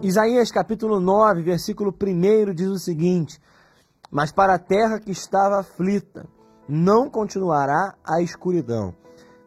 Isaías capítulo 9, versículo 1 diz o seguinte: Mas para a terra que estava aflita, não continuará a escuridão.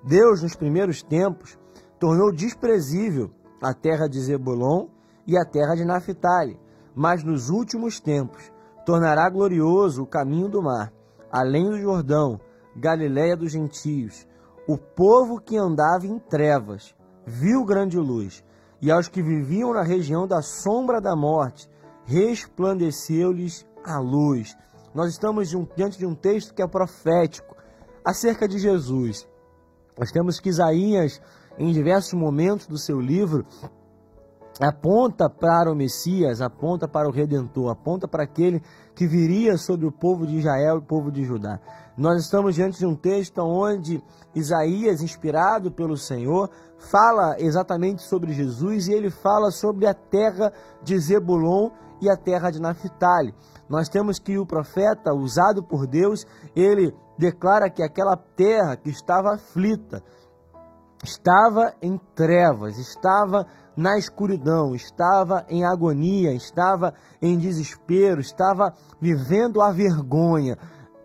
Deus, nos primeiros tempos, tornou desprezível a terra de Zebulon e a terra de Naphtali, mas nos últimos tempos tornará glorioso o caminho do mar, além do Jordão, Galiléia dos gentios. O povo que andava em trevas viu grande luz e aos que viviam na região da sombra da morte, resplandeceu-lhes a luz. Nós estamos diante de um texto que é profético acerca de Jesus. Nós temos que Isaías, em diversos momentos do seu livro, aponta para o Messias, aponta para o Redentor, aponta para aquele que viria sobre o povo de Israel e o povo de Judá. Nós estamos diante de um texto onde Isaías, inspirado pelo Senhor, fala exatamente sobre Jesus e ele fala sobre a terra de Zebulon e a terra de Naphtali. Nós temos que o profeta, usado por Deus, ele declara que aquela terra que estava aflita, estava em trevas, estava na escuridão, estava em agonia, estava em desespero, estava vivendo a vergonha.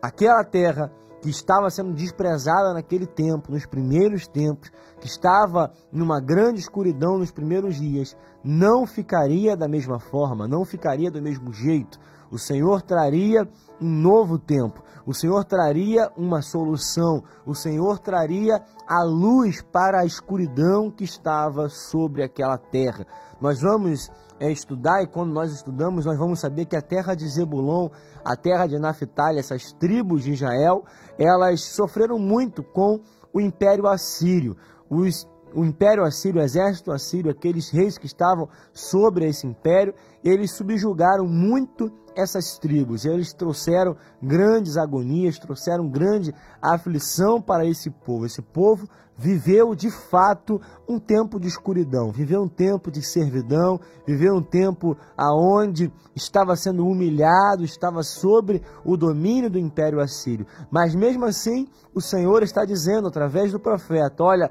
Aquela terra que estava sendo desprezada naquele tempo, nos primeiros tempos, que estava numa grande escuridão nos primeiros dias, não ficaria da mesma forma, não ficaria do mesmo jeito. O Senhor traria um novo tempo, o Senhor traria uma solução, o Senhor traria a luz para a escuridão que estava sobre aquela terra. Nós vamos é, estudar e quando nós estudamos, nós vamos saber que a terra de Zebulon, a terra de Naphtali, essas tribos de Israel, elas sofreram muito com o Império Assírio. Os o Império Assírio, o exército assírio, aqueles reis que estavam sobre esse império, eles subjugaram muito essas tribos. Eles trouxeram grandes agonias, trouxeram grande aflição para esse povo. Esse povo viveu de fato um tempo de escuridão, viveu um tempo de servidão, viveu um tempo aonde estava sendo humilhado, estava sobre o domínio do Império Assírio. Mas mesmo assim, o Senhor está dizendo através do profeta: olha,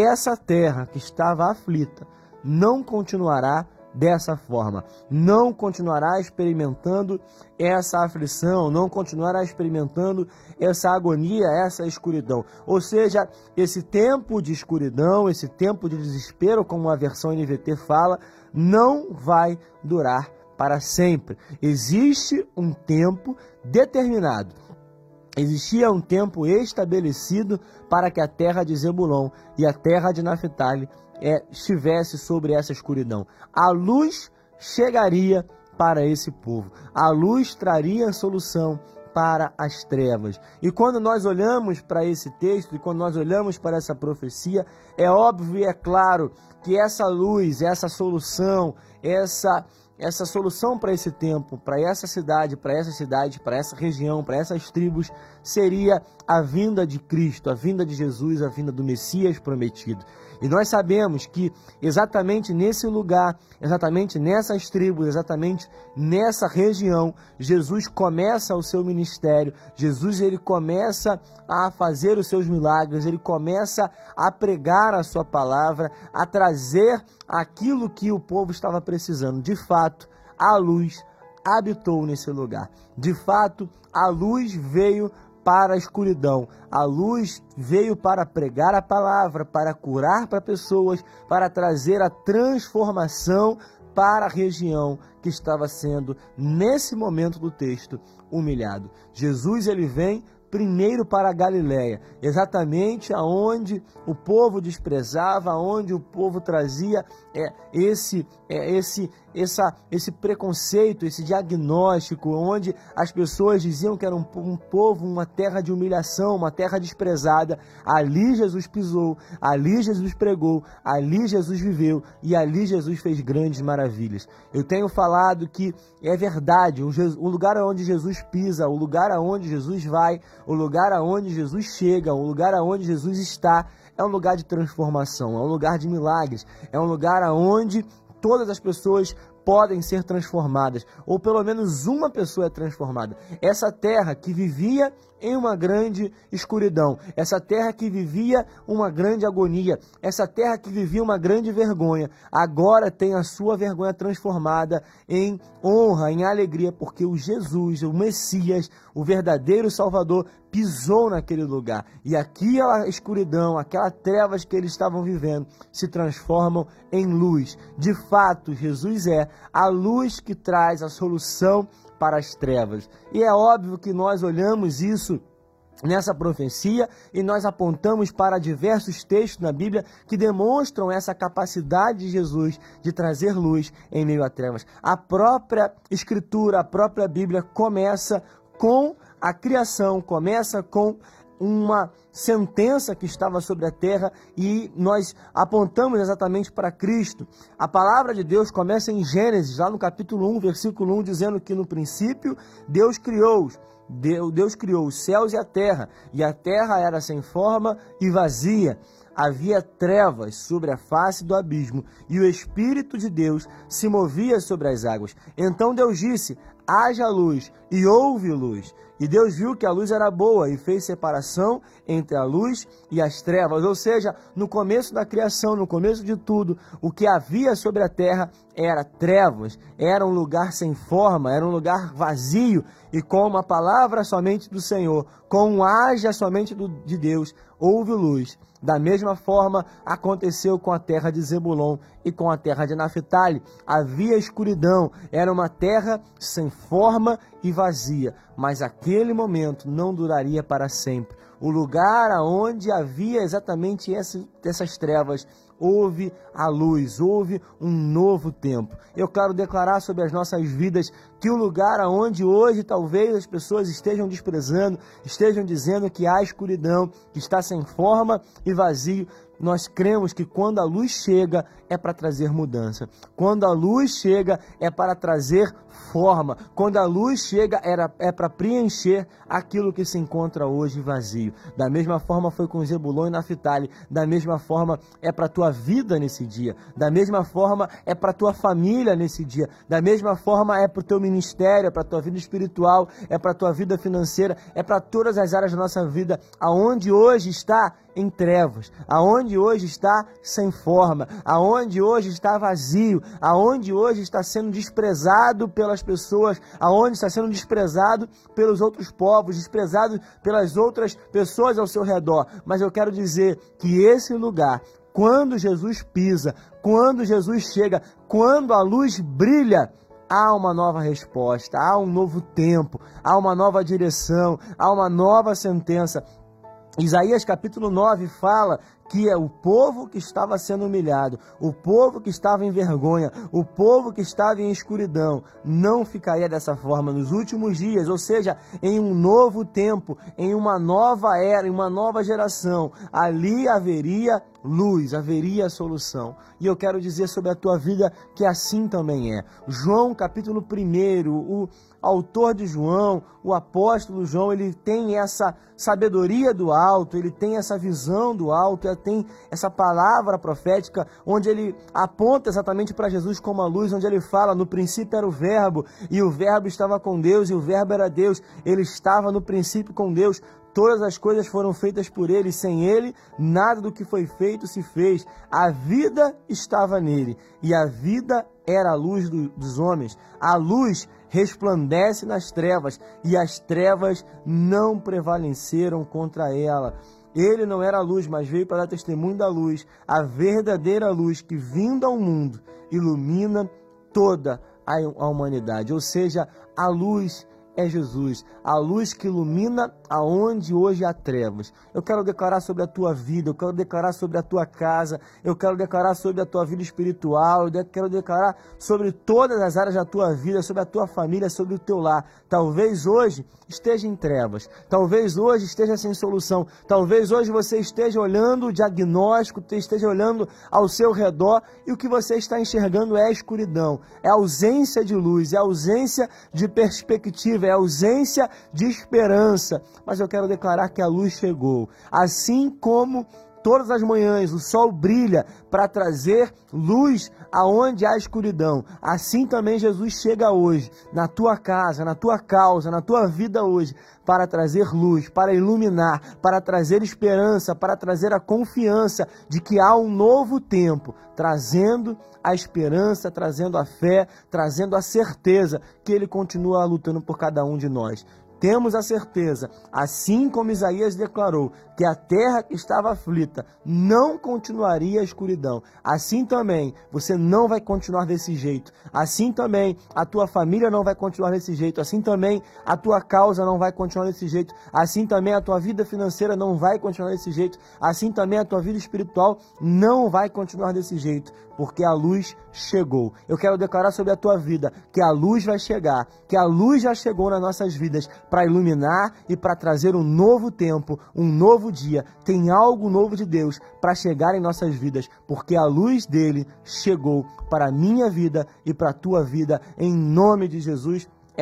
essa terra que estava aflita não continuará dessa forma. Não continuará experimentando essa aflição, não continuará experimentando essa agonia, essa escuridão. Ou seja, esse tempo de escuridão, esse tempo de desespero, como a versão NVT fala, não vai durar para sempre. Existe um tempo determinado. Existia um tempo estabelecido para que a terra de Zebulon e a terra de Naphtali é, estivesse sobre essa escuridão. A luz chegaria para esse povo. A luz traria solução para as trevas. E quando nós olhamos para esse texto e quando nós olhamos para essa profecia, é óbvio e é claro que essa luz, essa solução, essa essa solução para esse tempo, para essa cidade, para essa cidade, para essa região, para essas tribos, seria a vinda de Cristo, a vinda de Jesus, a vinda do Messias prometido. E nós sabemos que exatamente nesse lugar, exatamente nessas tribos, exatamente nessa região, Jesus começa o seu ministério, Jesus ele começa a fazer os seus milagres, ele começa a pregar a sua palavra, a trazer aquilo que o povo estava precisando. De fato, a luz habitou nesse lugar. De fato, a luz veio para a escuridão. A luz veio para pregar a palavra, para curar para pessoas, para trazer a transformação para a região que estava sendo nesse momento do texto humilhado. Jesus ele vem primeiro para a Galiléia, exatamente aonde o povo desprezava, aonde o povo trazia é, esse, é, esse, essa, esse preconceito, esse diagnóstico, onde as pessoas diziam que era um, um povo, uma terra de humilhação, uma terra desprezada. Ali Jesus pisou, ali Jesus pregou, ali Jesus viveu e ali Jesus fez grandes maravilhas. Eu tenho falado que é verdade, o, lugar onde Jesus pisa, o lugar aonde Jesus vai, o lugar aonde Jesus chega, o lugar aonde Jesus está, é um lugar de transformação, é um lugar de milagres, é um lugar aonde todas as pessoas podem ser transformadas, ou pelo menos uma pessoa é transformada. Essa terra que vivia em uma grande escuridão, essa terra que vivia uma grande agonia, essa terra que vivia uma grande vergonha, agora tem a sua vergonha transformada em honra, em alegria, porque o Jesus, o Messias, o verdadeiro Salvador, pisou naquele lugar. E aquela escuridão, aquelas trevas que eles estavam vivendo, se transformam em luz. De fato, Jesus é a luz que traz a solução para as trevas. E é óbvio que nós olhamos isso nessa profecia e nós apontamos para diversos textos na Bíblia que demonstram essa capacidade de Jesus de trazer luz em meio a trevas. A própria Escritura, a própria Bíblia começa com a criação, começa com uma sentença que estava sobre a terra e nós apontamos exatamente para Cristo. A palavra de Deus começa em Gênesis, lá no capítulo 1, versículo 1, dizendo que no princípio Deus criou Deus criou os céus e a terra, e a terra era sem forma e vazia. Havia trevas sobre a face do abismo, e o Espírito de Deus se movia sobre as águas. Então Deus disse: haja luz, e houve luz. E Deus viu que a luz era boa e fez separação entre a luz e as trevas. Ou seja, no começo da criação, no começo de tudo, o que havia sobre a terra era trevas, era um lugar sem forma, era um lugar vazio. E com uma palavra somente do Senhor, com um haja somente do, de Deus, houve luz. Da mesma forma aconteceu com a terra de Zebulon e com a terra de Naphtali. Havia escuridão, era uma terra sem forma e vazia, mas aquele momento não duraria para sempre. O lugar aonde havia exatamente essas trevas houve a luz, houve um novo tempo. Eu quero declarar sobre as nossas vidas que o lugar aonde hoje talvez as pessoas estejam desprezando, estejam dizendo que há escuridão, que está sem forma e vazio, nós cremos que quando a luz chega é para trazer mudança. Quando a luz chega é para trazer forma. Quando a luz chega era, é para preencher aquilo que se encontra hoje vazio. Da mesma forma foi com Zebulon e Naftali. Da mesma forma é para tua vida nesse dia. Da mesma forma é para tua família nesse dia. Da mesma forma é para o teu ministério, é para tua vida espiritual, é para tua vida financeira, é para todas as áreas da nossa vida. Aonde hoje está em trevas, aonde hoje está sem forma, aonde hoje está vazio, aonde hoje está sendo desprezado pelas pessoas, aonde está sendo desprezado pelos outros povos, desprezado pelas outras pessoas ao seu redor. Mas eu quero dizer que esse lugar, quando Jesus pisa, quando Jesus chega, quando a luz brilha, há uma nova resposta, há um novo tempo, há uma nova direção, há uma nova sentença. Isaías capítulo 9 fala que é o povo que estava sendo humilhado, o povo que estava em vergonha, o povo que estava em escuridão, não ficaria dessa forma nos últimos dias, ou seja, em um novo tempo, em uma nova era, em uma nova geração, ali haveria luz, haveria solução. E eu quero dizer sobre a tua vida que assim também é. João capítulo 1, o autor de João, o apóstolo João, ele tem essa sabedoria do alto, ele tem essa visão do alto, ele tem essa palavra profética onde ele aponta exatamente para Jesus como a luz, onde ele fala: no princípio era o Verbo, e o Verbo estava com Deus, e o Verbo era Deus, ele estava no princípio com Deus. Todas as coisas foram feitas por ele, sem ele, nada do que foi feito se fez. A vida estava nele, e a vida era a luz do, dos homens. A luz resplandece nas trevas, e as trevas não prevaleceram contra ela. Ele não era a luz, mas veio para dar testemunho da luz, a verdadeira luz que, vindo ao mundo, ilumina toda a humanidade. Ou seja, a luz é Jesus, a luz que ilumina aonde hoje há trevas. Eu quero declarar sobre a tua vida, eu quero declarar sobre a tua casa, eu quero declarar sobre a tua vida espiritual, eu quero declarar sobre todas as áreas da tua vida, sobre a tua família, sobre o teu lar. Talvez hoje esteja em trevas, talvez hoje esteja sem solução, talvez hoje você esteja olhando o diagnóstico, esteja olhando ao seu redor e o que você está enxergando é escuridão, é ausência de luz, é ausência de perspectiva, é ausência de esperança mas eu quero declarar que a luz chegou. Assim como todas as manhãs o sol brilha para trazer luz aonde há escuridão. Assim também Jesus chega hoje, na tua casa, na tua causa, na tua vida hoje, para trazer luz, para iluminar, para trazer esperança, para trazer a confiança de que há um novo tempo, trazendo a esperança, trazendo a fé, trazendo a certeza que Ele continua lutando por cada um de nós temos a certeza, assim como Isaías declarou, que a terra que estava aflita não continuaria a escuridão. Assim também você não vai continuar desse jeito. Assim também a tua família não vai continuar desse jeito. Assim também a tua causa não vai continuar desse jeito. Assim também a tua vida financeira não vai continuar desse jeito. Assim também a tua vida espiritual não vai continuar desse jeito, porque a luz chegou. Eu quero declarar sobre a tua vida que a luz vai chegar, que a luz já chegou nas nossas vidas para iluminar e para trazer um novo tempo, um novo dia. Tem algo novo de Deus para chegar em nossas vidas, porque a luz dele chegou para a minha vida e para a tua vida, em nome de Jesus.